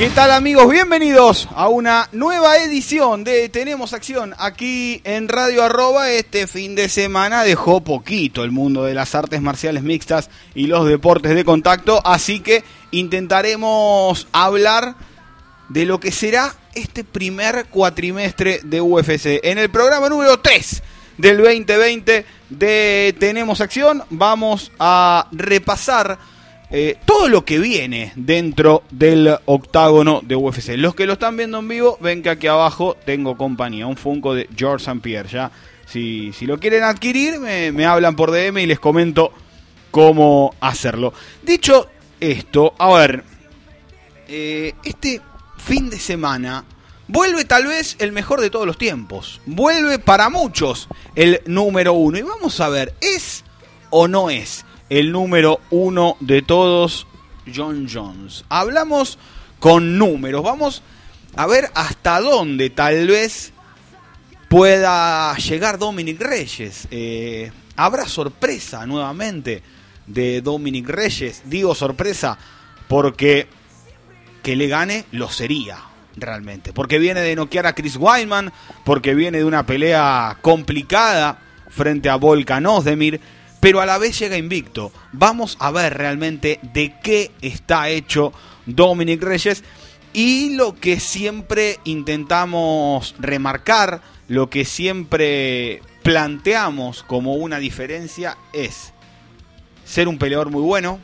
¿Qué tal amigos? Bienvenidos a una nueva edición de Tenemos Acción aquí en Radio Arroba. Este fin de semana dejó poquito el mundo de las artes marciales mixtas y los deportes de contacto, así que intentaremos hablar de lo que será este primer cuatrimestre de UFC. En el programa número 3 del 2020 de Tenemos Acción vamos a repasar eh, todo lo que viene dentro del octágono de UFC. Los que lo están viendo en vivo, ven que aquí abajo tengo compañía, un Funko de George St. Pierre. Ya, si, si, lo quieren adquirir, me, hablan por DM y les comento cómo hacerlo. Dicho esto, a ver, eh, este fin de semana vuelve tal vez el mejor de todos los tiempos. Vuelve para muchos el número uno. Y vamos a ver, ¿es o no es? El número uno de todos, John Jones. Hablamos con números, vamos a ver hasta dónde tal vez pueda llegar Dominic Reyes. Eh, Habrá sorpresa nuevamente de Dominic Reyes. Digo sorpresa porque que le gane lo sería realmente. Porque viene de noquear a Chris Wyman, porque viene de una pelea complicada frente a Volkan Ozdemir pero a la vez llega invicto. Vamos a ver realmente de qué está hecho Dominic Reyes y lo que siempre intentamos remarcar, lo que siempre planteamos como una diferencia es ser un peleador muy bueno,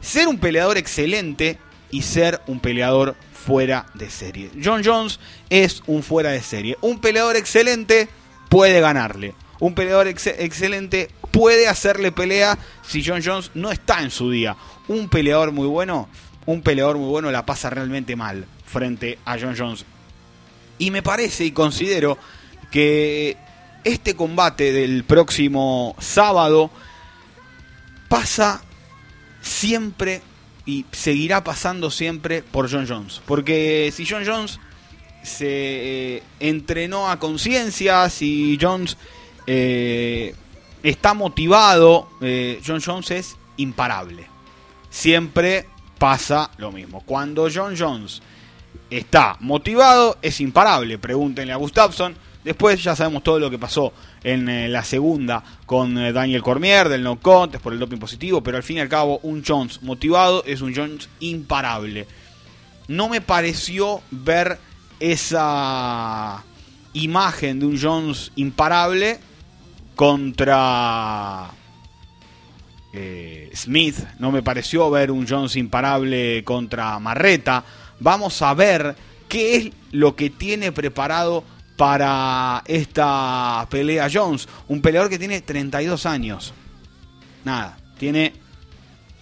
ser un peleador excelente y ser un peleador fuera de serie. John Jones es un fuera de serie. Un peleador excelente puede ganarle. Un peleador excelente puede hacerle pelea si John Jones no está en su día. Un peleador muy bueno, un peleador muy bueno la pasa realmente mal frente a John Jones. Y me parece y considero que este combate del próximo sábado pasa siempre y seguirá pasando siempre por John Jones. Porque si John Jones se eh, entrenó a conciencia, si Jones eh, está motivado, eh, John Jones es imparable. Siempre pasa lo mismo. Cuando John Jones está motivado, es imparable. Pregúntenle a Gustafsson. Después ya sabemos todo lo que pasó en eh, la segunda con Daniel Cormier del no contest por el doping positivo, pero al fin y al cabo un Jones motivado es un Jones imparable. No me pareció ver esa imagen de un Jones imparable contra eh, Smith. No me pareció ver un Jones imparable contra Marreta. Vamos a ver qué es lo que tiene preparado para esta pelea Jones. Un peleador que tiene 32 años. Nada, tiene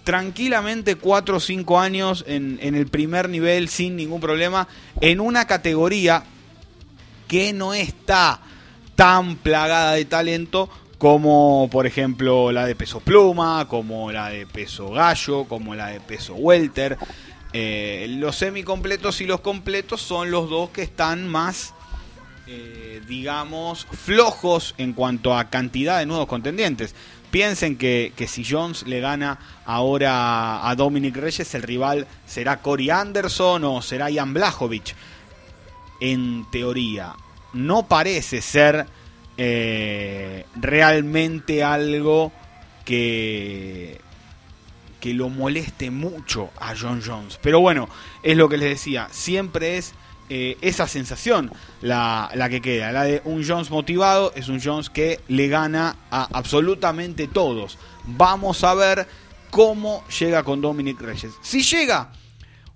tranquilamente 4 o 5 años en, en, el primer nivel sin ningún problema. En una categoría que no está tan plagada de talento como por ejemplo la de peso pluma, como la de peso gallo, como la de peso welter. Eh, los semicompletos y los completos son los dos que están más, eh, digamos, flojos en cuanto a cantidad de nuevos contendientes. Piensen que, que, si Jones le gana ahora a Dominic Reyes, el rival será Cory Anderson o será Jan Blachowicz. En teoría, no parece ser eh, realmente algo que, que lo moleste mucho a John Jones. Pero bueno, es lo que les decía, siempre es eh, esa sensación la, la, que queda, la de un Jones motivado, es un Jones que le gana a absolutamente todos. Vamos a ver cómo llega con Dominic Reyes. Si llega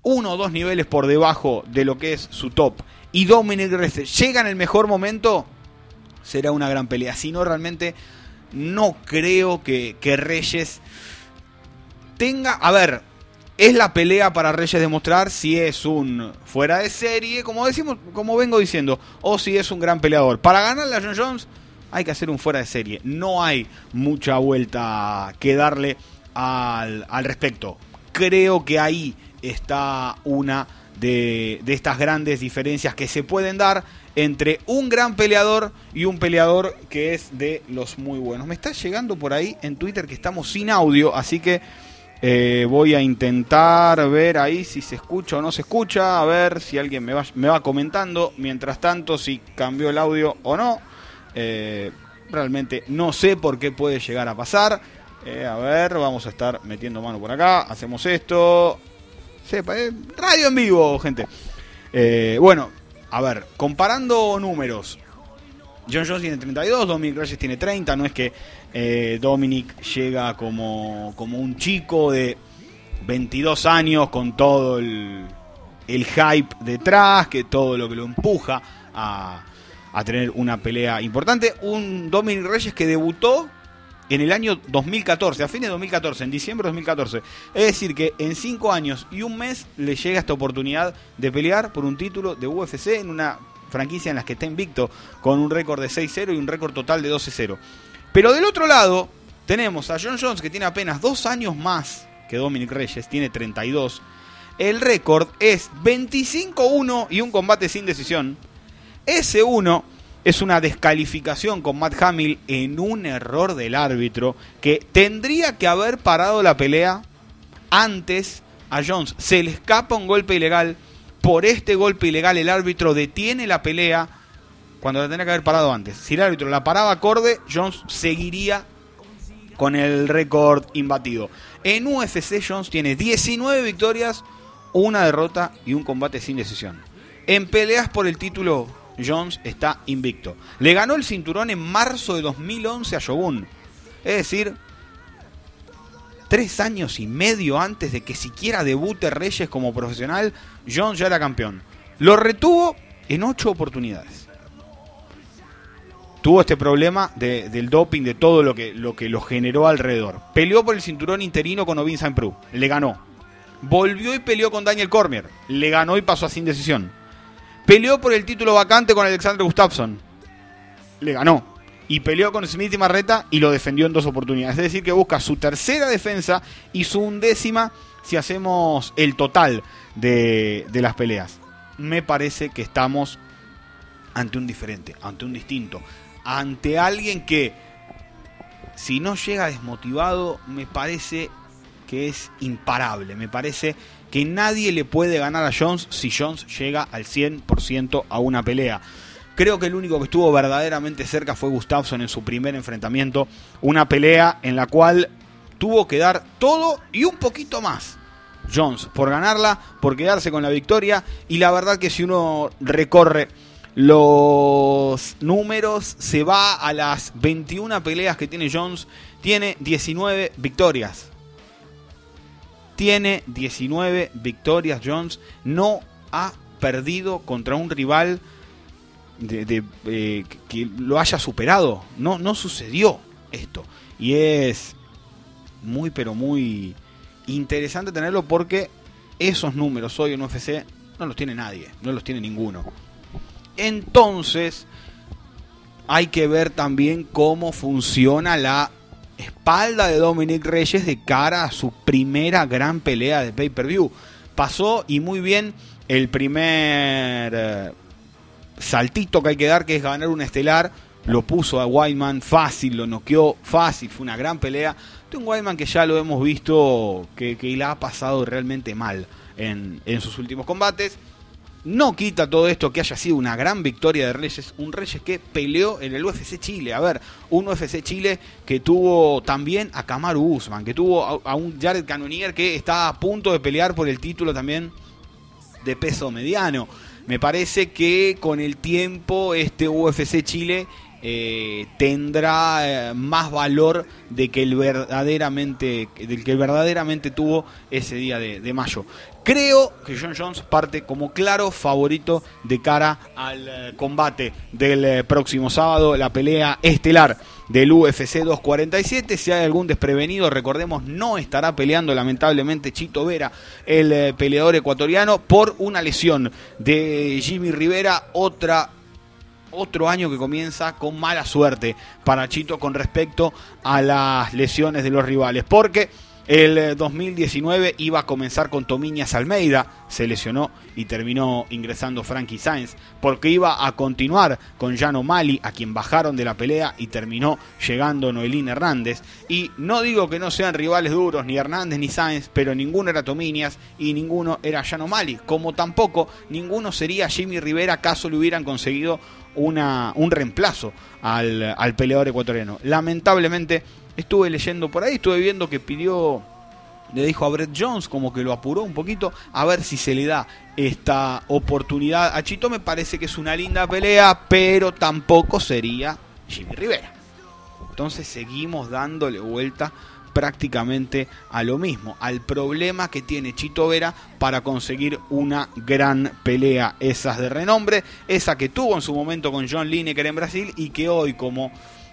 uno o dos niveles por debajo de lo que es su top y Dominic Reyes llega en el mejor momento, será una gran pelea. Si no, realmente no creo que, Reyes tenga... A ver, es la pelea para Reyes demostrar si es un fuera de serie, como decimos, como vengo diciendo, o si es un gran peleador. Para ganarle a John Jones hay que hacer un fuera de serie. No hay mucha vuelta que darle al, al respecto. Creo que ahí está una de, estas grandes diferencias que se pueden dar entre un gran peleador y un peleador que es de los muy buenos. Me está llegando por ahí en Twitter que estamos sin audio, así que eh, voy a intentar ver ahí si se escucha o no se escucha, a ver si alguien me va, me va comentando. Mientras tanto, si cambió el audio o no. Eh, realmente no sé por qué puede llegar a pasar. Eh, a ver, vamos a estar metiendo mano por acá. Hacemos esto. Sepa, radio en vivo, gente. bueno, a ver, comparando números. John Jones tiene 32, Dominic Reyes tiene 30. No es que eh, Dominic llega como, como un chico de 22 años con todo el, el hype detrás, que todo lo que lo empuja a, a tener una pelea importante. Un Dominic Reyes que debutó en el año 2014, a fines de 2014, en diciembre de 2014. Es decir, que en 5 años y un mes le llega esta oportunidad de pelear por un título de UFC en una franquicia en la que está invicto con un récord de 6-0 y un récord total de 12-0. Pero del otro lado tenemos a John Jones que tiene apenas 2 años más que Dominic Reyes, tiene 32. El récord es 25-1 y un combate sin decisión. Ese 1 es una descalificación con Matt Hamill en un error del árbitro que tendría que haber parado la pelea antes a Jones. Se le escapa un golpe ilegal. Por este golpe ilegal el árbitro detiene la pelea cuando la tenía que haber parado antes. Si el árbitro la paraba acorde, Jones seguiría con el récord imbatido. En UFC Jones tiene 19 victorias, una derrota y un combate sin decisión. En peleas por el título Jones está invicto. Le ganó el cinturón en marzo de 2011 a Shogun. Es decir, tres años y medio antes de que siquiera debute Reyes como profesional, Jones ya era campeón. Lo retuvo en ocho oportunidades. Tuvo este problema del doping, de todo lo que, lo que lo generó alrededor. Peleó por el cinturón interino con Ovin Saint. Le ganó. Volvió y peleó con Daniel Cormier. Le ganó y pasó a sin decisión Peleó por el título vacante con Alexander Gustafsson. Le ganó. Y peleó con Smith y Marreta y lo defendió en dos oportunidades. Es decir, que busca su tercera defensa y su undécima si hacemos el total de, de las peleas. Me parece que estamos ante un diferente, ante un distinto, ante alguien que si no llega desmotivado, me parece que es imparable. Me parece que nadie le puede ganar a Jones si Jones llega al 100% a una pelea. Creo que el único que estuvo verdaderamente cerca fue Gustafsson en su primer enfrentamiento. Una pelea en la cual tuvo que dar todo y un poquito más. Jones por ganarla, por quedarse con la victoria. Y la verdad que si uno recorre los números, se va a las 21 peleas que tiene Jones. Tiene 19 victorias tiene 19 victorias Jones, no ha perdido contra un rival de, eh, que lo haya superado. No, no sucedió esto. Y es muy, pero muy interesante tenerlo porque esos números hoy en UFC no los tiene nadie, no los tiene ninguno. Entonces, hay que ver también cómo funciona la espalda de Dominic Reyes de cara a su primera gran pelea de pay-per-view. Pasó y muy bien el primer eh, saltito que hay que dar, que es ganar un estelar. Lo puso a Whiteman fácil, lo noqueó fácil, fue una gran pelea. De un Whiteman que ya lo hemos visto que, que le ha pasado realmente mal en, en sus últimos combates. No quita todo esto que haya sido una gran victoria de Reyes, un Reyes que peleó en el UFC Chile. A ver, un UFC Chile que tuvo también a Kamaru Usman, que tuvo a, un Jared Cannonier que está a punto de pelear por el título también de peso mediano. Me parece que con el tiempo este UFC Chile eh, tendrá eh, más valor de que el verdaderamente del que verdaderamente tuvo ese día de, mayo. Creo que John Jones parte como claro favorito de cara al eh, combate del próximo sábado, la pelea estelar del UFC 247. Si hay algún desprevenido, recordemos, no estará peleando lamentablemente Chito Vera, el peleador ecuatoriano, por una lesión de Jimmy Rivera, otra otro año que comienza con mala suerte para Chito con respecto a las lesiones de los rivales. Porque el 2019 eh, iba a comenzar con Tomiñas Almeida, se lesionó y terminó ingresando Frankie Sainz, porque iba a continuar con Jan Mali, a quien bajaron de la pelea y terminó llegando Noelín Hernández. Y no digo que no sean rivales duros, ni Hernández ni Sainz, pero ninguno era Tomiñas y ninguno era Jan Mali, como tampoco ninguno sería Jimmy Rivera caso le hubieran conseguido un reemplazo al peleador ecuatoriano. Lamentablemente estuve leyendo por ahí, estuve viendo que pidió le dijo a Brett Jones, como que lo apuró un poquito, a ver si se le da esta oportunidad a Chito. Me parece que es una linda pelea, pero tampoco sería Jimmy Rivera. Entonces seguimos dándole vuelta prácticamente a lo mismo, al problema que tiene Chito Vera para conseguir una gran pelea, esas de renombre, esa que tuvo en su momento con John Lineker en Brasil y que hoy como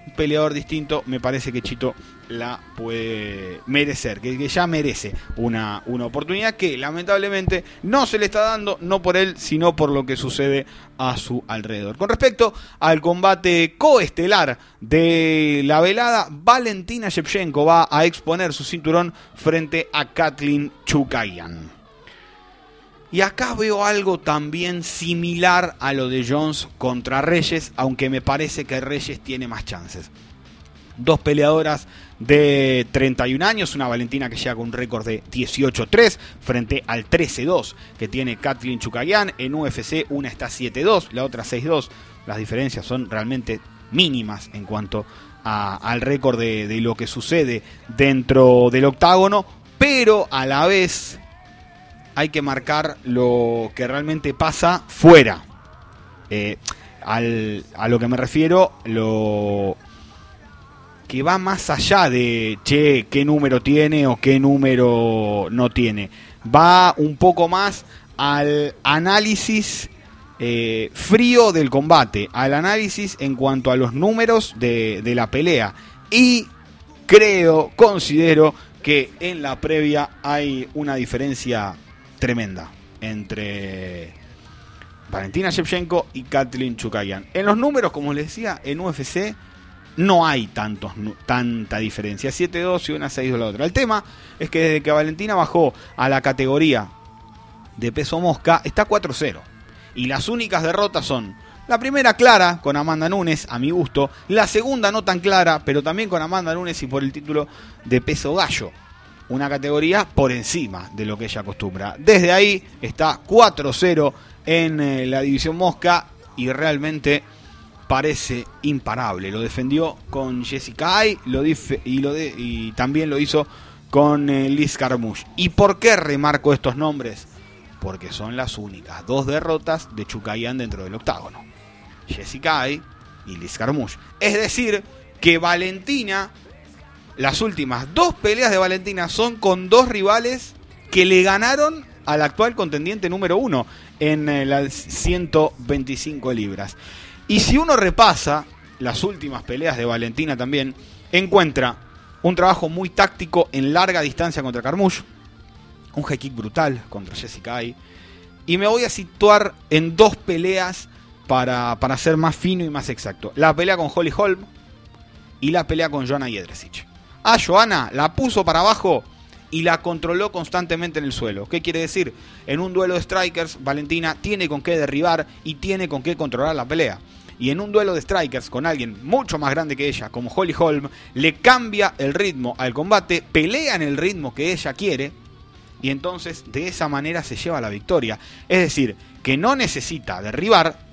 peleador distinto, me parece que Chito la puede merecer, que, ya merece una, una oportunidad que lamentablemente no se le está dando, no por él, sino por lo que sucede a su alrededor. Con respecto al combate coestelar de la velada, Valentina Shevchenko va a exponer su cinturón frente a Kathleen Chukayan. Y acá veo algo también similar a lo de Jones contra Reyes, aunque me parece que Reyes tiene más chances. Dos peleadoras de 31 años, una Valentina que llega con un récord de 18-3 frente al 13-2 que tiene Kathleen Chukayan. En UFC una está 7-2, la otra 6-2. Las diferencias son realmente mínimas en cuanto al récord de lo que sucede dentro del octágono, pero a la vez hay que marcar lo que realmente pasa fuera. Eh, a lo que me refiero, lo que va más allá de, che, qué número tiene o qué número no tiene. Va un poco más al análisis eh, frío del combate, al análisis en cuanto a los números de, de la pelea. Y creo, considero que en la previa hay una diferencia tremenda entre Valentina Shevchenko y Kathleen Chukayan. En los números, como les decía, en UFC no hay tantos, tanta diferencia. 7-2 y una 6 de la otra. El tema es que desde que Valentina bajó a la categoría de peso mosca, está 4-0. Y las únicas derrotas son la primera clara con Amanda Nunes, a mi gusto. La segunda no tan clara, pero también con Amanda Nunes y por el título de peso gallo una categoría por encima de lo que ella acostumbra. Desde ahí está 4-0 en eh, la división Mosca y realmente parece imparable. Lo defendió con Jessica Ay y, también lo hizo con eh, Liz Carmouche. ¿Y por qué remarco estos nombres? Porque son las únicas dos derrotas de Chukayan dentro del octágono. Jessica Ay y Liz Carmouche. Es decir, que Valentina las últimas dos peleas de Valentina son con dos rivales que le ganaron al actual contendiente número uno en eh, las 125 libras. Y si uno repasa las últimas peleas de Valentina también, encuentra un trabajo muy táctico en larga distancia contra Carmouche, un high kick brutal contra Jessica Ay, y me voy a situar en dos peleas para, para ser más fino y más exacto. La pelea con Holly Holm y la pelea con Joanna Jedrzejczyk a Joana, la puso para abajo y la controló constantemente en el suelo. ¿Qué quiere decir? En un duelo de strikers, Valentina tiene con qué derribar y tiene con qué controlar la pelea. Y en un duelo de strikers con alguien mucho más grande que ella, como Holly Holm, le cambia el ritmo al combate, pelea en el ritmo que ella quiere y entonces de esa manera se lleva la victoria. Es decir, que no necesita derribar,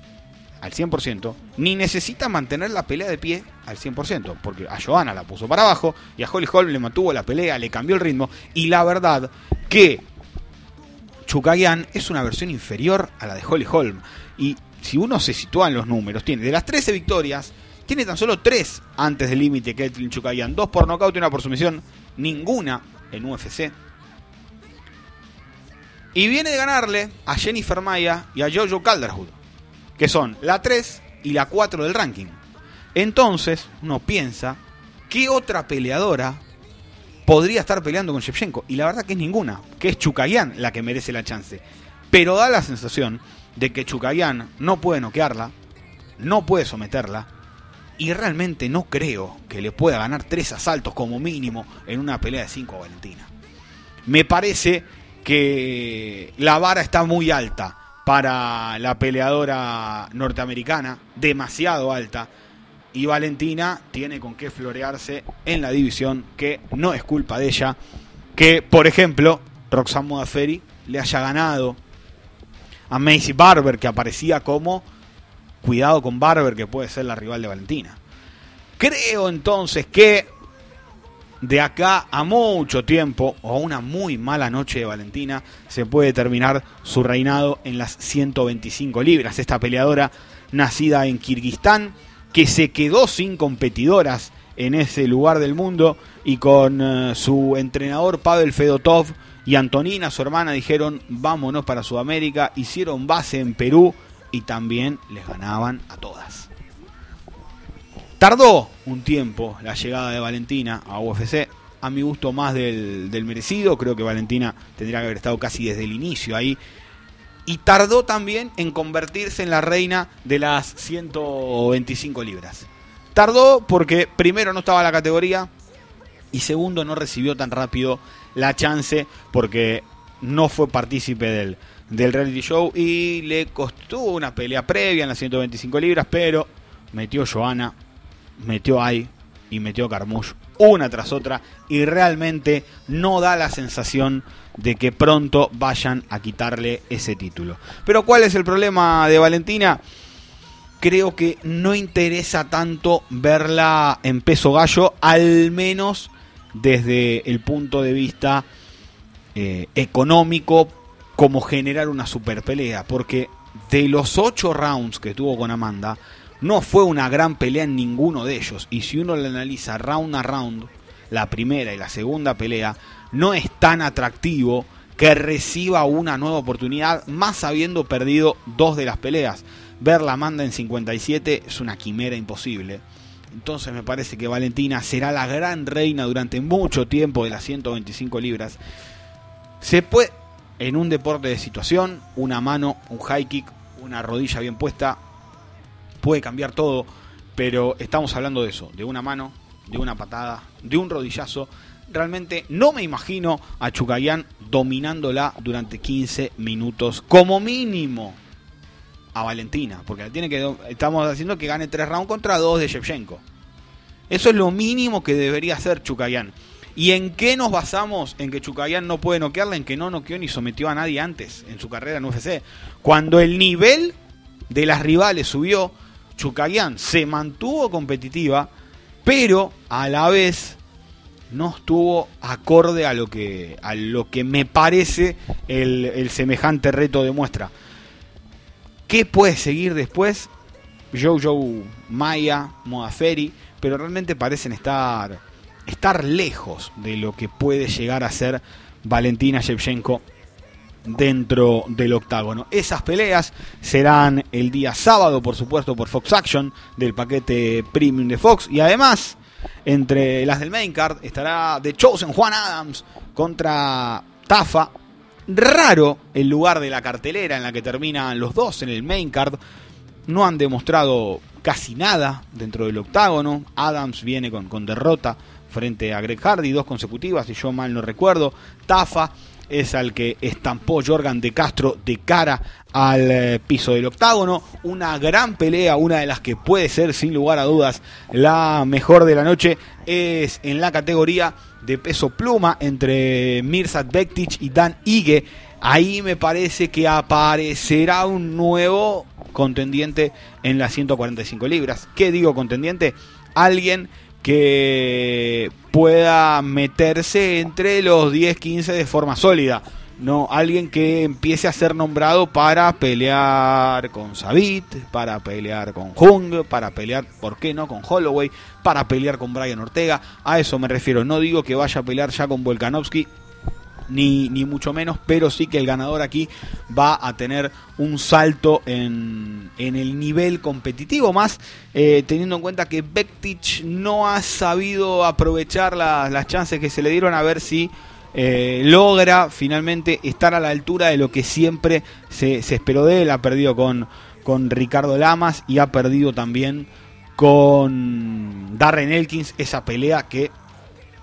al 100%, ni necesita mantener la pelea de pie al 100%, porque a Johanna la puso para abajo y a Holly Holm le mantuvo la pelea, le cambió el ritmo, y la verdad que Chukayan es una versión inferior a la de Holly Holm. Y si uno se sitúa en los números, tiene de las 13 victorias, Tiene tan solo tres antes del límite Ketlin Chukayan. Dos por nocaut y una por sumisión. Ninguna en UFC. Y viene de ganarle a Jennifer Maya y a Jojo Calderwood. Que son la 3 y la 4 del ranking. Entonces uno piensa, ¿qué otra peleadora podría estar peleando con Shevchenko? Y la verdad que es ninguna, que es Chukayan la que merece la chance. Pero da la sensación de que Chukayan no puede noquearla, no puede someterla, y realmente no creo que le pueda ganar tres asaltos como mínimo en una pelea de 5 a Valentina. Me parece que la vara está muy alta para la peleadora norteamericana, demasiado alta, y Valentina tiene con qué florearse en la división, que no es culpa de ella, que por ejemplo Roxanne Modaferi le haya ganado a Macy Barber, que aparecía como cuidado con Barber, que puede ser la rival de Valentina. Creo entonces que de acá a mucho tiempo o a una muy mala noche de Valentina se puede terminar su reinado en las 125 libras. Esta peleadora nacida en Kirguistán que se quedó sin competidoras en ese lugar del mundo y con eh, su entrenador Pavel Fedotov y Antonina, su hermana, dijeron vámonos para Sudamérica, hicieron base en Perú y también les ganaban a todas. Tardó un tiempo la llegada de Valentina a UFC, a mi gusto más del, merecido, creo que Valentina tendría que haber estado casi desde el inicio ahí. Y tardó también en convertirse en la reina de las 125 libras. Tardó porque primero no estaba la categoría y segundo no recibió tan rápido la chance porque no fue partícipe del reality show y le costó una pelea previa en las 125 libras, pero metió Joana, metió Ai y metió Carmouche una tras otra y realmente no da la sensación de que pronto vayan a quitarle ese título. Pero ¿cuál es el problema de Valentina? Creo que no interesa tanto verla en peso gallo, al menos desde el punto de vista eh, económico, como generar una super pelea, porque de los ocho rounds que tuvo con Amanda, no fue una gran pelea en ninguno de ellos. Y si uno le analiza round a round, la primera y la segunda pelea, no es tan atractivo que reciba una nueva oportunidad, más habiendo perdido dos de las peleas. Ver la en 57 es una quimera imposible. Entonces me parece que Valentina será la gran reina durante mucho tiempo de las 125 libras. Se puede, en un deporte de situación, una mano, un high kick, una rodilla bien puesta, puede cambiar todo, pero estamos hablando de eso, de una mano, de una patada, de un rodillazo. Realmente no me imagino a Chukayan dominándola durante 15 minutos, como mínimo a Valentina, porque tiene que estamos haciendo que gane 3 rounds contra 2 de Shevchenko. Eso es lo mínimo que debería hacer Chukayan. ¿Y en qué nos basamos en que Chukayan no puede noquearla? En que no noqueó ni sometió a nadie antes en su carrera en UFC. Cuando el nivel de las rivales subió, Chukayan se mantuvo competitiva, pero a la vez no estuvo acorde a lo que, a lo que me parece el, semejante reto demuestra. ¿Qué puede seguir después? Jojo Maya, Modaferi, pero realmente parecen estar, estar lejos de lo que puede llegar a ser Valentina Shevchenko dentro del octágono. Esas peleas serán el día sábado, por supuesto, por Fox Action, del paquete premium de Fox. Y además, entre las del main card, estará The Chosen Juan Adams contra Tafa. Raro el lugar de la cartelera en la que terminan los dos en el main card. No han demostrado casi nada dentro del octágono. Adams viene con, con derrota frente a Greg Hardy, dos consecutivas, si yo mal no recuerdo. Tafa es al que estampó Jorgan de Castro de cara al eh, piso del octágono. Una gran pelea, una de las que puede ser sin lugar a dudas la mejor de la noche, es en la categoría de peso pluma entre Mirsad Bektic y Dan Ige. Ahí me parece que aparecerá un nuevo contendiente en las 145 libras. ¿Qué digo contendiente? Alguien que pueda meterse entre los 10-15 de forma sólida. no alguien que empiece a ser nombrado para pelear con Sabit, para pelear con Jung, para pelear, ¿por qué no?, con Holloway, para pelear con Brian Ortega. A eso me refiero. No digo que vaya a pelear ya con Volkanovski, ni, ni mucho menos, pero sí que el ganador aquí va a tener un salto en, en el nivel competitivo, más eh, teniendo en cuenta que Bektic no ha sabido aprovechar las chances que se le dieron a ver si eh, logra finalmente estar a la altura de lo que siempre se, se esperó de él. Ha perdido con, con Ricardo Lamas y ha perdido también con Darren Elkins, esa pelea que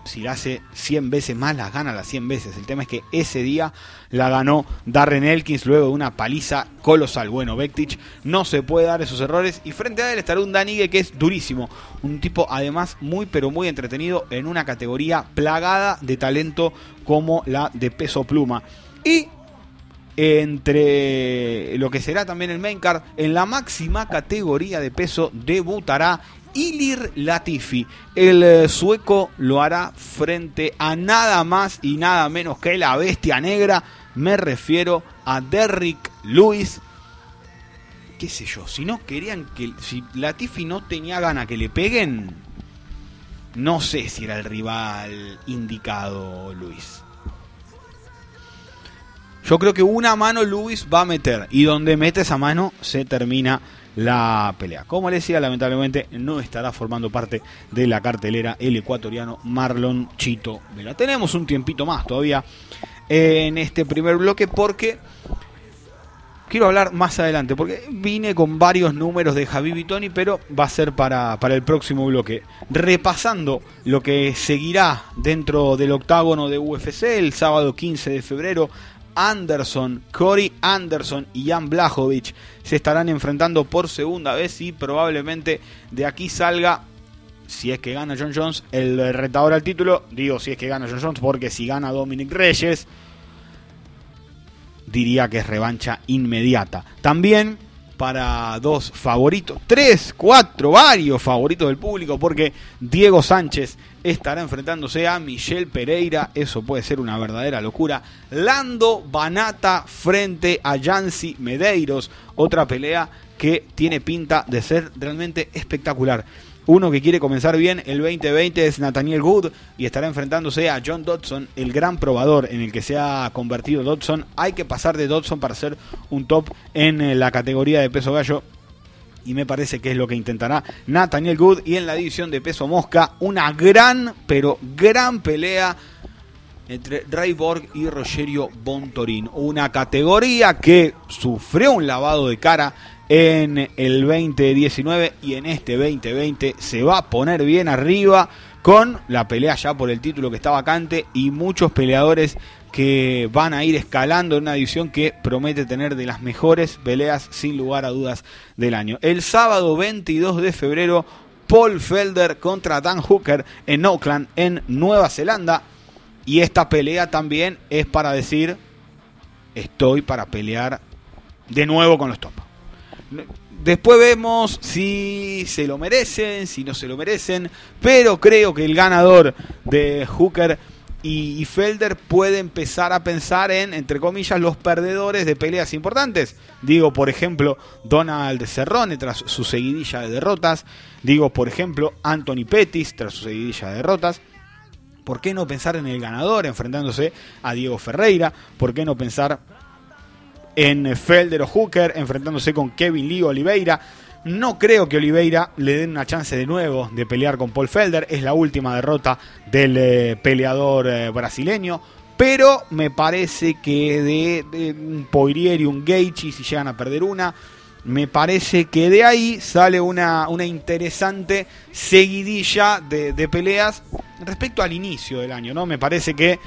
si la hace 100 veces más, las gana las 100 veces. El tema es que ese día la ganó Darren Elkins luego de una paliza colosal. Bueno, Bektic no se puede dar esos errores y frente a él estará un Danigue que es durísimo. Un tipo además muy pero muy entretenido en una categoría plagada de talento como la de peso pluma. Y entre lo que será también el main card, en la máxima categoría de peso debutará Ilir Latifi. El eh, sueco lo hará frente a nada más y nada menos que la bestia negra. Me refiero a Derrick Lewis. ¿Qué sé yo? Si no querían que. Si Latifi no tenía gana que le peguen. No sé si era el rival indicado, Luis. Yo creo que una mano Luis va a meter. Y donde mete esa mano se termina la pelea. Como le decía, lamentablemente no estará formando parte de la cartelera el ecuatoriano Marlon Chito Vela. Tenemos un tiempito más todavía en este primer bloque porque quiero hablar más adelante, porque vine con varios números de Javi Vitoni, pero va a ser para, para el próximo bloque. Repasando lo que seguirá dentro del octágono de UFC el sábado 15 de febrero Anderson, Cory Anderson y Jan Blachowicz se estarán enfrentando por segunda vez y probablemente de aquí salga, si es que gana John Jones, el retador al título. Digo si es que gana John Jones porque si gana Dominic Reyes, diría que es revancha inmediata. También para dos favoritos, tres, cuatro, varios favoritos del público, porque Diego Sánchez estará enfrentándose a Michelle Pereira, eso puede ser una verdadera locura. Lando Banata frente a Yancy Medeiros, otra pelea que tiene pinta de ser realmente espectacular. Uno que quiere comenzar bien el 2020 es Nathaniel Good y estará enfrentándose a John Dodson, el gran probador en el que se ha convertido Dodson. Hay que pasar de Dodson para ser un top en eh, la categoría de peso gallo y me parece que es lo que intentará Nathaniel Good. Y en la división de peso mosca, una gran, pero gran pelea entre Ray Borg y Rogerio Bontorin. Una categoría que sufrió un lavado de cara en el 2019 y en este 2020 se va a poner bien arriba con la pelea ya por el título que está vacante y muchos peleadores que van a ir escalando en una división que promete tener de las mejores peleas sin lugar a dudas del año. El sábado 22 de febrero Paul Felder contra Dan Hooker en Auckland en Nueva Zelanda y esta pelea también es para decir estoy para pelear de nuevo con los top. Después vemos si se lo merecen, si no se lo merecen, pero creo que el ganador de Hooker y, Felder puede empezar a pensar en, entre comillas, los perdedores de peleas importantes. Digo, por ejemplo, Donald Cerrone tras su seguidilla de derrotas. Digo, por ejemplo, Anthony Pettis tras su seguidilla de derrotas. ¿Por qué no pensar en el ganador enfrentándose a Diego Ferreira? ¿Por qué no pensar en Felder o Hooker, enfrentándose con Kevin Lee Oliveira. No creo que Oliveira le den una chance de nuevo de pelear con Paul Felder. Es la última derrota del eh, peleador eh, brasileño. Pero me parece que de, un Poirier y un Gaethje, si llegan a perder una, me parece que de ahí sale una, una interesante seguidilla de, peleas respecto al inicio del año, ¿no? Me parece que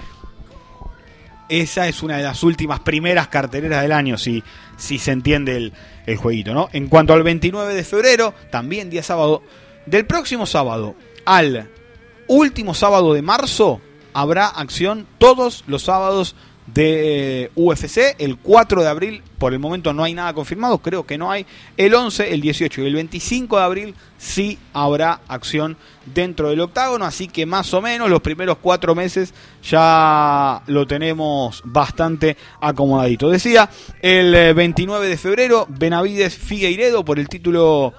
esa es una de las últimas primeras carteleras del año, si, si se entiende el, jueguito, ¿no? En cuanto al 29 de febrero, también día sábado, del próximo sábado al último sábado de marzo, habrá acción todos los sábados de UFC. El 4 de abril, por el momento no hay nada confirmado, creo que no hay. El 11, el 18 y el 25 de abril sí habrá acción dentro del octágono, así que más o menos los primeros cuatro meses ya lo tenemos bastante acomodadito. Decía, el 29 de febrero, Benavides Figueiredo por el título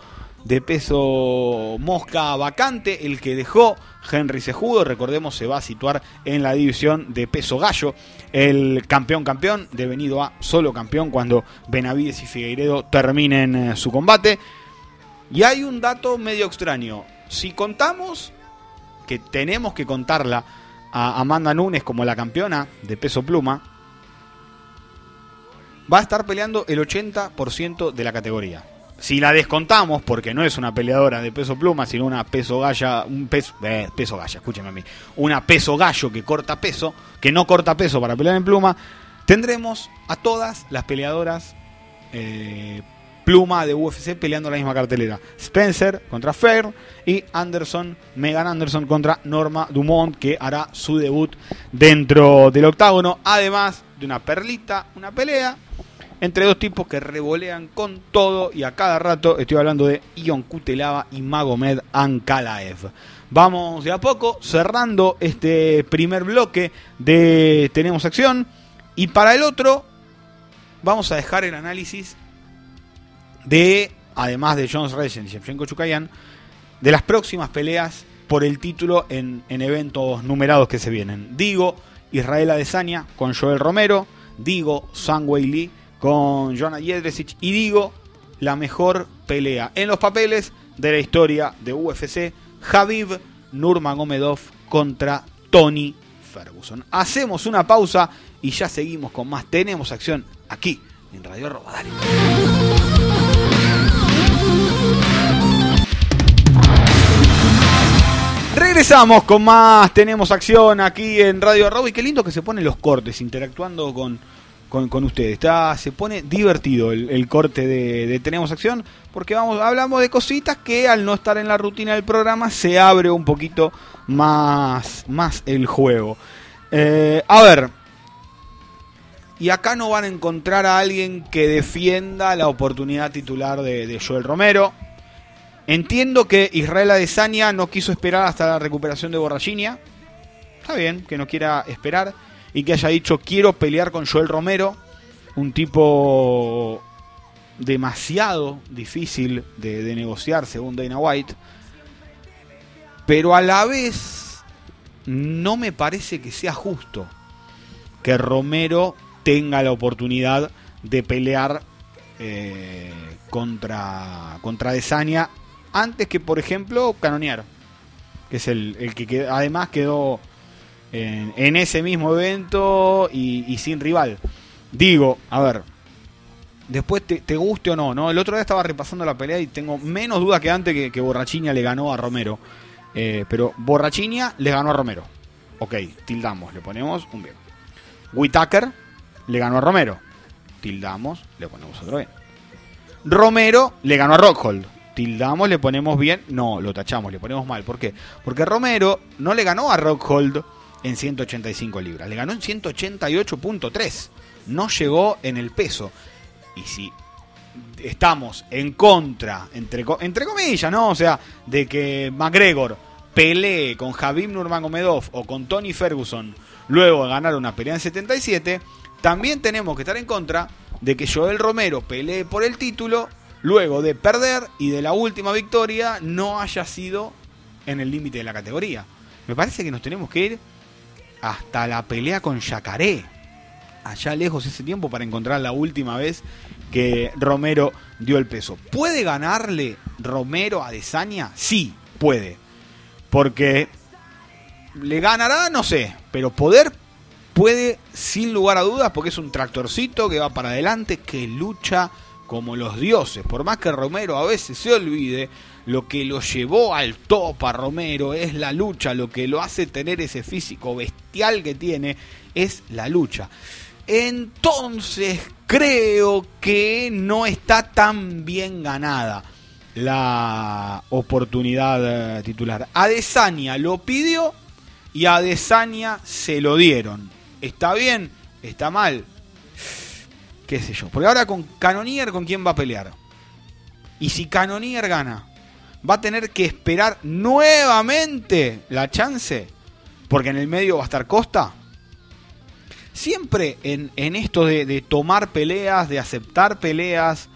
de peso mosca vacante, el que dejó Henry Sejudo, recordemos, se va a situar en la división de peso gallo, el campeón campeón, devenido a solo campeón cuando Benavides y Figueiredo terminen eh, su combate. Y hay un dato medio extraño, si contamos que tenemos que contarla a Amanda Nunes como la campeona de peso pluma, va a estar peleando el 80% de la categoría si la descontamos, porque no es una peleadora de peso pluma, sino una peso galla, un peso, eh, peso galla, escúcheme a mí, una peso gallo que corta peso, que no corta peso para pelear en pluma, tendremos a todas las peleadoras eh, pluma de UFC peleando la misma cartelera. Spencer contra Fair y Anderson, Megan Anderson contra Norma Dumont, que hará su debut dentro del octágono, además de una perlita, una pelea entre dos tipos que revolean con todo y a cada rato estoy hablando de Ion Kutelava y Magomed Ankalaev. Vamos de a poco cerrando este primer bloque de Tenemos Acción y para el otro vamos a dejar el análisis de, además de Jones Reyes y Shevchenko Chukayan, de las próximas peleas por el título en, en eventos numerados que se vienen. Digo, Israel Adesanya con Joel Romero, digo, Sangwei Lee con Joanna Jedrzejczyk y digo la mejor pelea en los papeles de la historia de UFC, Javib Nurmagomedov contra Tony Ferguson. Hacemos una pausa y ya seguimos con más. Tenemos acción aquí en Radio Roba. Regresamos con más. Tenemos acción aquí en Radio Arroba y qué lindo que se ponen los cortes interactuando con con, con ustedes. Está, se pone divertido el, corte de, Tenemos Acción porque vamos, hablamos de cositas que al no estar en la rutina del programa se abre un poquito más, más el juego. Eh, a ver, y acá no van a encontrar a alguien que defienda la oportunidad titular de, Joel Romero. Entiendo que Israel Adesanya no quiso esperar hasta la recuperación de Borrachinia. Está bien que no quiera esperar y que haya dicho quiero pelear con Joel Romero, un tipo demasiado difícil de, negociar según Dana White, pero a la vez no me parece que sea justo que Romero tenga la oportunidad de pelear eh, contra, contra antes que, por ejemplo, Canonear, que es el, el que además quedó en, ese mismo evento y, sin rival. Digo, a ver, después te, guste o no, ¿no? El otro día estaba repasando la pelea y tengo menos duda que antes que, que le ganó a Romero. Eh, pero Borrachiña le ganó a Romero. Ok, tildamos, le ponemos un bien. Whitaker le ganó a Romero. Tildamos, le ponemos otro bien. Romero le ganó a Rockhold. Tildamos, le ponemos bien. No, lo tachamos, le ponemos mal. ¿Por qué? Porque Romero no le ganó a Rockhold en 185 libras. Le ganó en 188.3. No llegó en el peso. Y si estamos en contra, entre, entre comillas, ¿no? O sea, de que McGregor pelee con Javim Nurmagomedov o con Tony Ferguson luego de ganar una pelea en 77, también tenemos que estar en contra de que Joel Romero pelee por el título luego de perder y de la última victoria no haya sido en el límite de la categoría. Me parece que nos tenemos que ir hasta la pelea con Yacaré. Allá lejos ese tiempo para encontrar la última vez que Romero dio el peso. ¿Puede ganarle Romero a Desaña? Sí, puede. Porque le ganará, no sé, pero poder puede sin lugar a dudas porque es un tractorcito que va para adelante, que lucha como los dioses. Por más que Romero a veces se olvide, lo que lo llevó al top a Romero es la lucha, lo que lo hace tener ese físico bestial que tiene es la lucha. Entonces creo que no está tan bien ganada la oportunidad eh, titular. Adesanya lo pidió y a Adesanya se lo dieron. ¿Está bien? está mal. Qué sé yo. Porque ahora con Canonier, ¿con quién va a pelear? Y si Canonier gana, va a tener que esperar nuevamente la chance. Porque en el medio va a estar Costa. Siempre en, esto de, de tomar peleas, de aceptar peleas,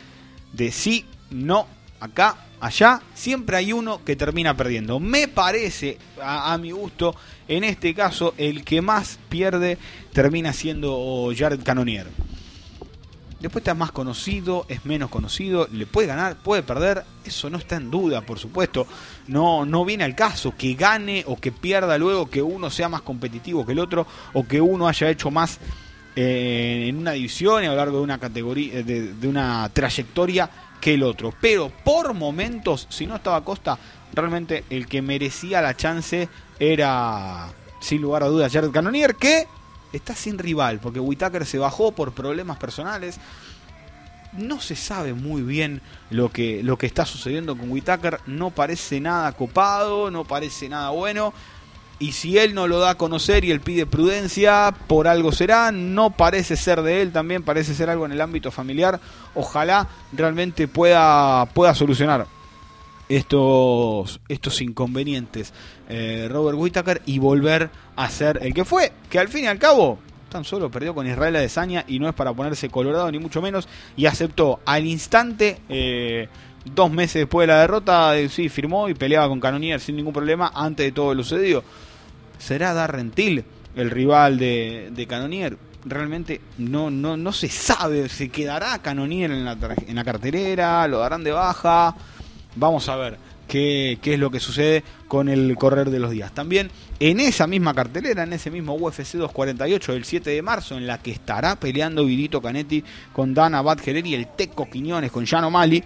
de sí, no, acá allá, siempre hay uno que termina perdiendo. Me parece, a, mi gusto, en este caso, el que más pierde termina siendo Jared Canonier. Después está más conocido, es menos conocido, le puede ganar, puede perder, eso no está en duda, por supuesto. No, no viene al caso que gane o que pierda luego, que uno sea más competitivo que el otro, o que uno haya hecho más eh, en una división a lo largo de una categoría, de una trayectoria que el otro. Pero por momentos, si no estaba Costa, realmente el que merecía la chance era, sin lugar a dudas, Jared Cannonier, que está sin rival, porque Whitaker se bajó por problemas personales. No se sabe muy bien lo que, lo que está sucediendo con Whitaker. No parece nada copado, no parece nada bueno. Y si él no lo da a conocer y él pide prudencia, por algo será. No parece ser de él también, parece ser algo en el ámbito familiar. Ojalá realmente pueda, pueda solucionar estos, estos inconvenientes eh, Robert Whittaker y volver a ser el que fue, que al fin y al cabo tan solo perdió con Israel Adesanya y no es para ponerse colorado ni mucho menos y aceptó al instante eh, dos meses después de la derrota eh, sí firmó y peleaba con Canonier sin ningún problema antes de todo lo sucedido ¿Será Darrentil el rival de, Canonier? Realmente no, no, no se sabe. ¿Se quedará Canonier en la, en la carterera? ¿Lo darán de baja? Vamos a ver qué, qué es lo que sucede con el correr de los días. También en esa misma cartelera, en ese mismo UFC 248 del 7 de marzo, en la que estará peleando Vidito Canetti con Dana Badgerer y el Teco Quiñones con Jan O'Malley,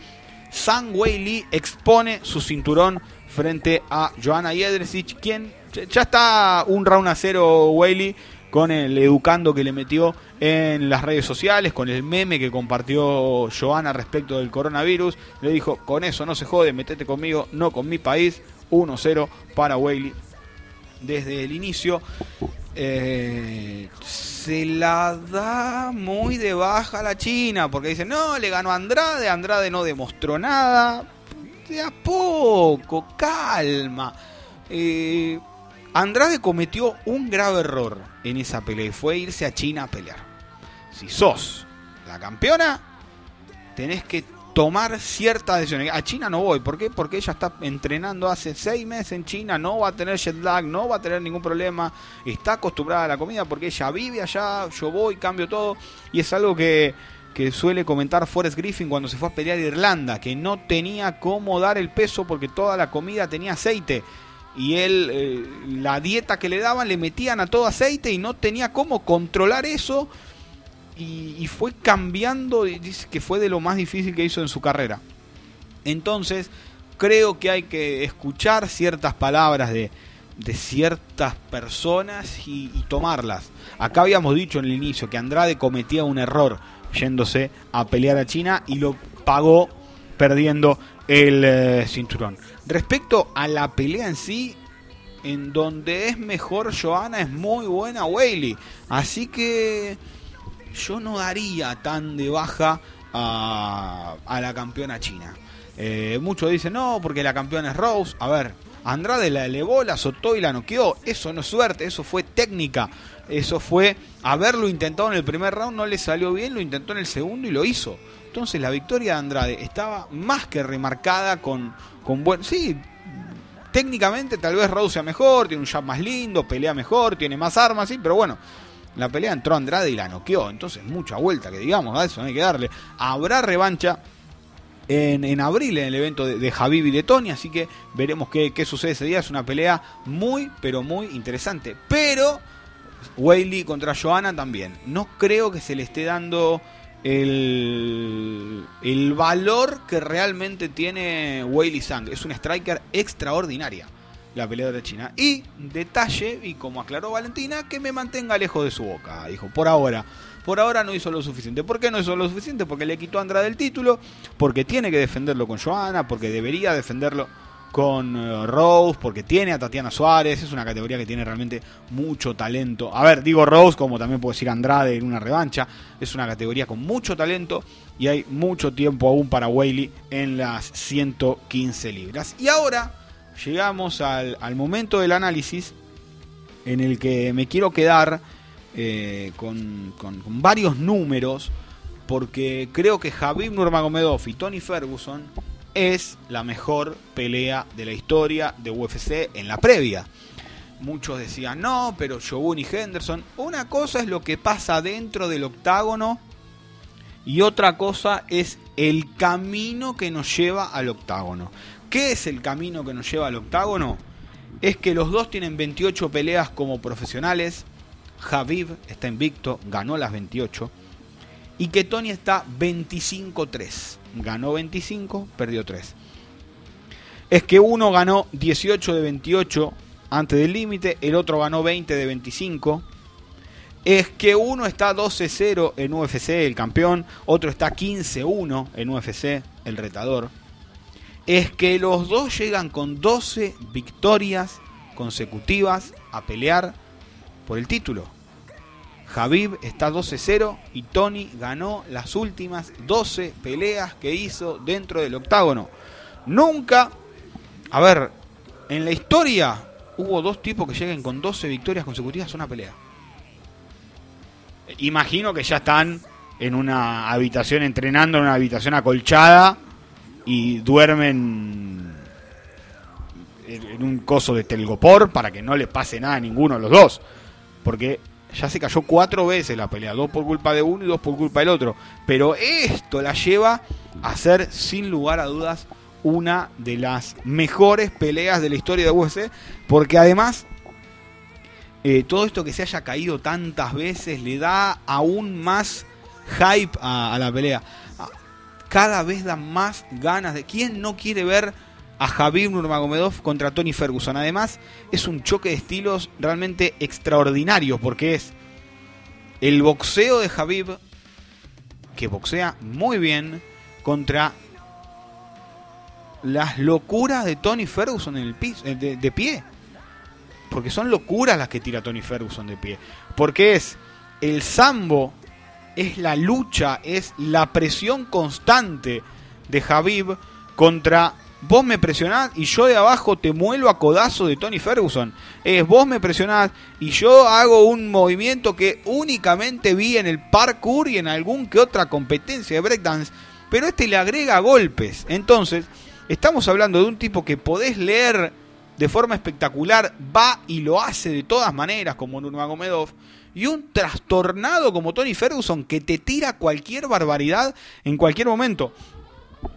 San Wei expone su cinturón frente a Joanna Jedrzejczyk, quien ya está un round a cero Whaley con el educando que le metió en las redes sociales, con el meme que compartió Joana respecto del coronavirus. Le dijo, con eso no se jode, metete conmigo, no con mi país. 1-0 para Whaley desde el inicio. Eh, se la da muy de baja a la China, porque dice, no, le ganó a Andrade, Andrade no demostró nada. De a poco, calma. Eh, Andrade cometió un grave error en esa pelea y fue irse a China a pelear. Si sos la campeona, tenés que tomar ciertas decisiones. A China no voy, ¿por qué? Porque ella está entrenando hace seis meses en China, no va a tener jet lag, no va a tener ningún problema, está acostumbrada a la comida porque ella vive allá, yo voy, cambio todo, y es algo que, que suele comentar Forrest Griffin cuando se fue a pelear a Irlanda, que no tenía cómo dar el peso porque toda la comida tenía aceite y él, eh, la dieta que le daban, le metían a todo aceite y no tenía cómo controlar eso. Y, fue cambiando, dice que fue de lo más difícil que hizo en su carrera. Entonces, creo que hay que escuchar ciertas palabras de, de ciertas personas y, tomarlas. Acá habíamos dicho en el inicio que Andrade cometía un error yéndose a pelear a China y lo pagó perdiendo el eh, cinturón. Respecto a la pelea en sí, en donde es mejor Joana, es muy buena Whaley. Así que yo no daría tan de baja a, la campeona china. Eh, muchos dicen, no, porque la campeona es Rose. A ver, Andrade la elevó, la azotó y la noqueó. Eso no es suerte, eso fue técnica. Eso fue haberlo intentado en el primer round, no le salió bien, lo intentó en el segundo y lo hizo. Entonces la victoria de Andrade estaba más que remarcada con, con buen... Sí, técnicamente tal vez sea mejor, tiene un jab más lindo, pelea mejor, tiene más armas, sí, pero bueno, la pelea entró Andrade y la noqueó, entonces mucha vuelta que digamos, a eso no hay que darle. Habrá revancha en, en abril en el evento de, de y de Tony, así que veremos qué, qué sucede ese día. Es una pelea muy, pero muy interesante. Pero Whaley contra Joanna también. No creo que se le esté dando el, el valor que realmente tiene Weili Sang. Es una striker extraordinaria la peleadora china. Y detalle, y como aclaró Valentina, que me mantenga lejos de su boca. Dijo, por ahora. Por ahora no hizo lo suficiente. ¿Por qué no hizo lo suficiente? Porque le quitó a Andrade el título, porque tiene que defenderlo con Joana, porque debería defenderlo con eh, Rose, porque tiene a Tatiana Suárez, es una categoría que tiene realmente mucho talento. A ver, digo Rose, como también puedo decir Andrade en una revancha, es una categoría con mucho talento y hay mucho tiempo aún para Whaley en las 115 libras. Y ahora llegamos al, momento del análisis en el que me quiero quedar eh, con, varios números, porque creo que Javier Nurmagomedov y Tony Ferguson es la mejor pelea de la historia de UFC en la previa. Muchos decían, no, pero Shogun y Henderson. Una cosa es lo que pasa dentro del octágono y otra cosa es el camino que nos lleva al octágono. ¿Qué es el camino que nos lleva al octágono? Es que los dos tienen 28 peleas como profesionales. Javib está invicto, ganó las 28. Y que Tony está 25-3 ganó 25, perdió 3. Es que uno ganó 18 de 28 antes del límite, el otro ganó 20 de 25. Es que uno está 12-0 en UFC, el campeón, otro está 15-1 en UFC, el retador. Es que los dos llegan con 12 victorias consecutivas a pelear por el título. Javib está 12-0 y Tony ganó las últimas 12 peleas que hizo dentro del octágono. Nunca, a ver, en la historia hubo dos tipos que lleguen con 12 victorias consecutivas a una pelea. Imagino que ya están en una habitación entrenando, en una habitación acolchada y duermen en un coso de telgopor para que no les pase nada a ninguno de los dos. Porque ya se cayó cuatro veces la pelea, dos por culpa de uno y dos por culpa del otro. Pero esto la lleva a ser, sin lugar a dudas, una de las mejores peleas de la historia de UFC, porque además eh, todo esto que se haya caído tantas veces le da aún más hype a, la pelea. Cada vez da más ganas de... ¿Quién no quiere ver a Javier Nurmagomedov contra Tony Ferguson. Además, es un choque de estilos realmente extraordinario porque es el boxeo de Javib que boxea muy bien contra las locuras de Tony Ferguson en el piso, eh, de, pie. Porque son locuras las que tira Tony Ferguson de pie. Porque es el sambo, es la lucha, es la presión constante de Javib contra vos me presionás y yo de abajo te muelo a codazo de Tony Ferguson. Es vos me presionás y yo hago un movimiento que únicamente vi en el parkour y en algún que otra competencia de breakdance, pero este le agrega golpes. Entonces, estamos hablando de un tipo que podés leer de forma espectacular, va y lo hace de todas maneras como Nurmagomedov, y un trastornado como Tony Ferguson que te tira cualquier barbaridad en cualquier momento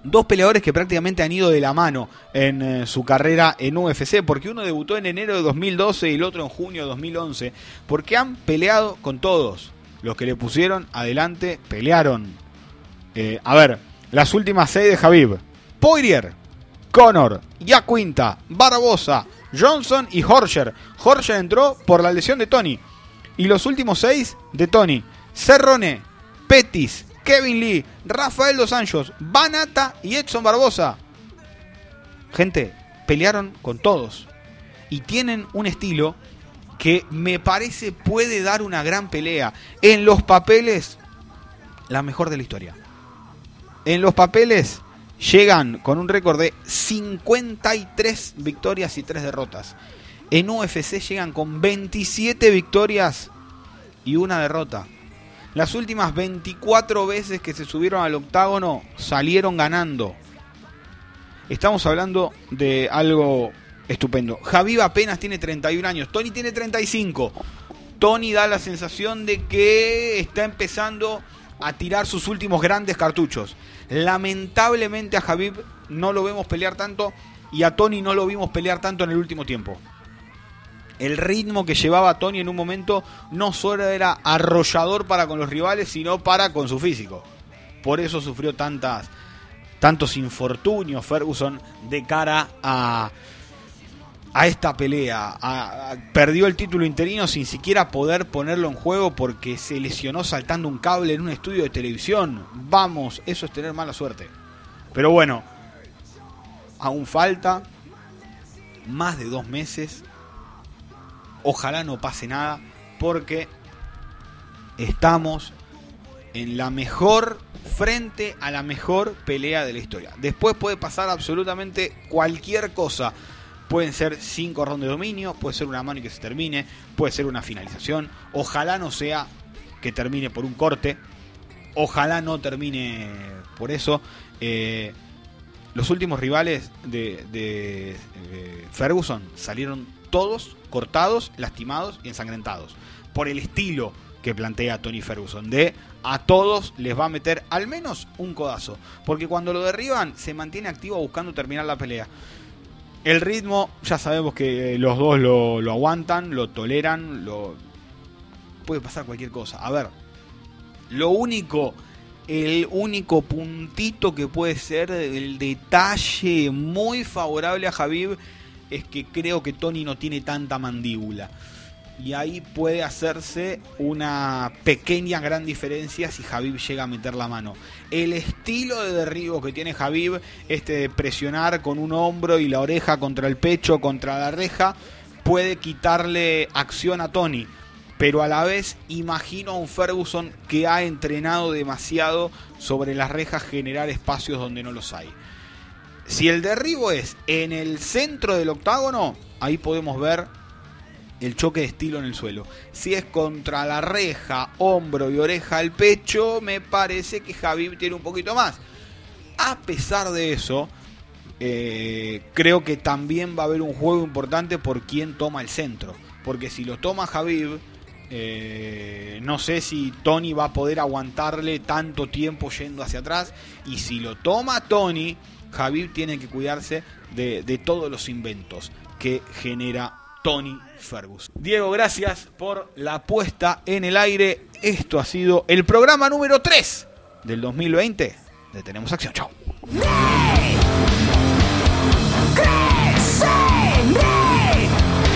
dos peleadores que prácticamente han ido de la mano en eh, su carrera en UFC, porque uno debutó en enero de 2012 y el otro en junio de 2011, porque han peleado con todos. Los que le pusieron adelante pelearon. Eh, a ver, las últimas seis de Javib. Poirier, Conor, Yaquinta, Barbosa, Johnson y Horcher. Horcher entró por la lesión de Tony. Y los últimos seis de Tony. Cerrone, Petis, Kevin Lee, Rafael Dos Anjos, Banata y Edson Barbosa. Gente, pelearon con todos. Y tienen un estilo que me parece puede dar una gran pelea. En los papeles, la mejor de la historia. En los papeles llegan con un récord de 53 victorias y 3 derrotas. En UFC llegan con 27 victorias y una derrota. Las últimas 24 veces que se subieron al octágono salieron ganando. Estamos hablando de algo estupendo. Javib apenas tiene 31 años, Tony tiene 35. Tony da la sensación de que está empezando a tirar sus últimos grandes cartuchos. Lamentablemente a Javib no lo vemos pelear tanto y a Tony no lo vimos pelear tanto en el último tiempo el ritmo que llevaba Tony en un momento no solo era arrollador para con los rivales, sino para con su físico. Por eso sufrió tantas, tantos infortunios Ferguson de cara a, a esta pelea. perdió el título interino sin siquiera poder ponerlo en juego porque se lesionó saltando un cable en un estudio de televisión. Vamos, eso es tener mala suerte. Pero bueno, aún falta más de dos meses. Ojalá no pase nada porque estamos en la mejor frente a la mejor pelea de la historia. Después puede pasar absolutamente cualquier cosa. Pueden ser cinco rondas de dominio, puede ser una mano y que se termine, puede ser una finalización. Ojalá no sea que termine por un corte. Ojalá no termine por eso. Eh, los últimos rivales de, de eh, Ferguson salieron todos cortados, lastimados y ensangrentados. Por el estilo que plantea Tony Ferguson, de a todos les va a meter al menos un codazo. Porque cuando lo derriban, se mantiene activo buscando terminar la pelea. El ritmo, ya sabemos que los dos lo, aguantan, lo toleran, lo... puede pasar cualquier cosa. A ver, lo único, el único puntito que puede ser el detalle muy favorable a Javib es que creo que Tony no tiene tanta mandíbula y ahí puede hacerse una pequeña gran diferencia si Javib llega a meter la mano. El estilo de derribo que tiene Javib, este de presionar con un hombro y la oreja contra el pecho, contra la reja, puede quitarle acción a Tony. Pero a la vez imagino a un Ferguson que ha entrenado demasiado sobre las rejas generar espacios donde no los hay. Si el derribo es en el centro del octágono, ahí podemos ver el choque de estilo en el suelo. Si es contra la reja, hombro y oreja al pecho, me parece que Javib tiene un poquito más. A pesar de eso, eh, creo que también va a haber un juego importante por quién toma el centro. Porque si lo toma Javib, eh, no sé si Tony va a poder aguantarle tanto tiempo yendo hacia atrás. Y si lo toma Tony, Javib tiene que cuidarse de, de todos los inventos que genera Tony Fergus. Diego, gracias por la puesta en el aire. Esto ha sido el programa número 3 del 2020 de Tenemos Acción. Chao.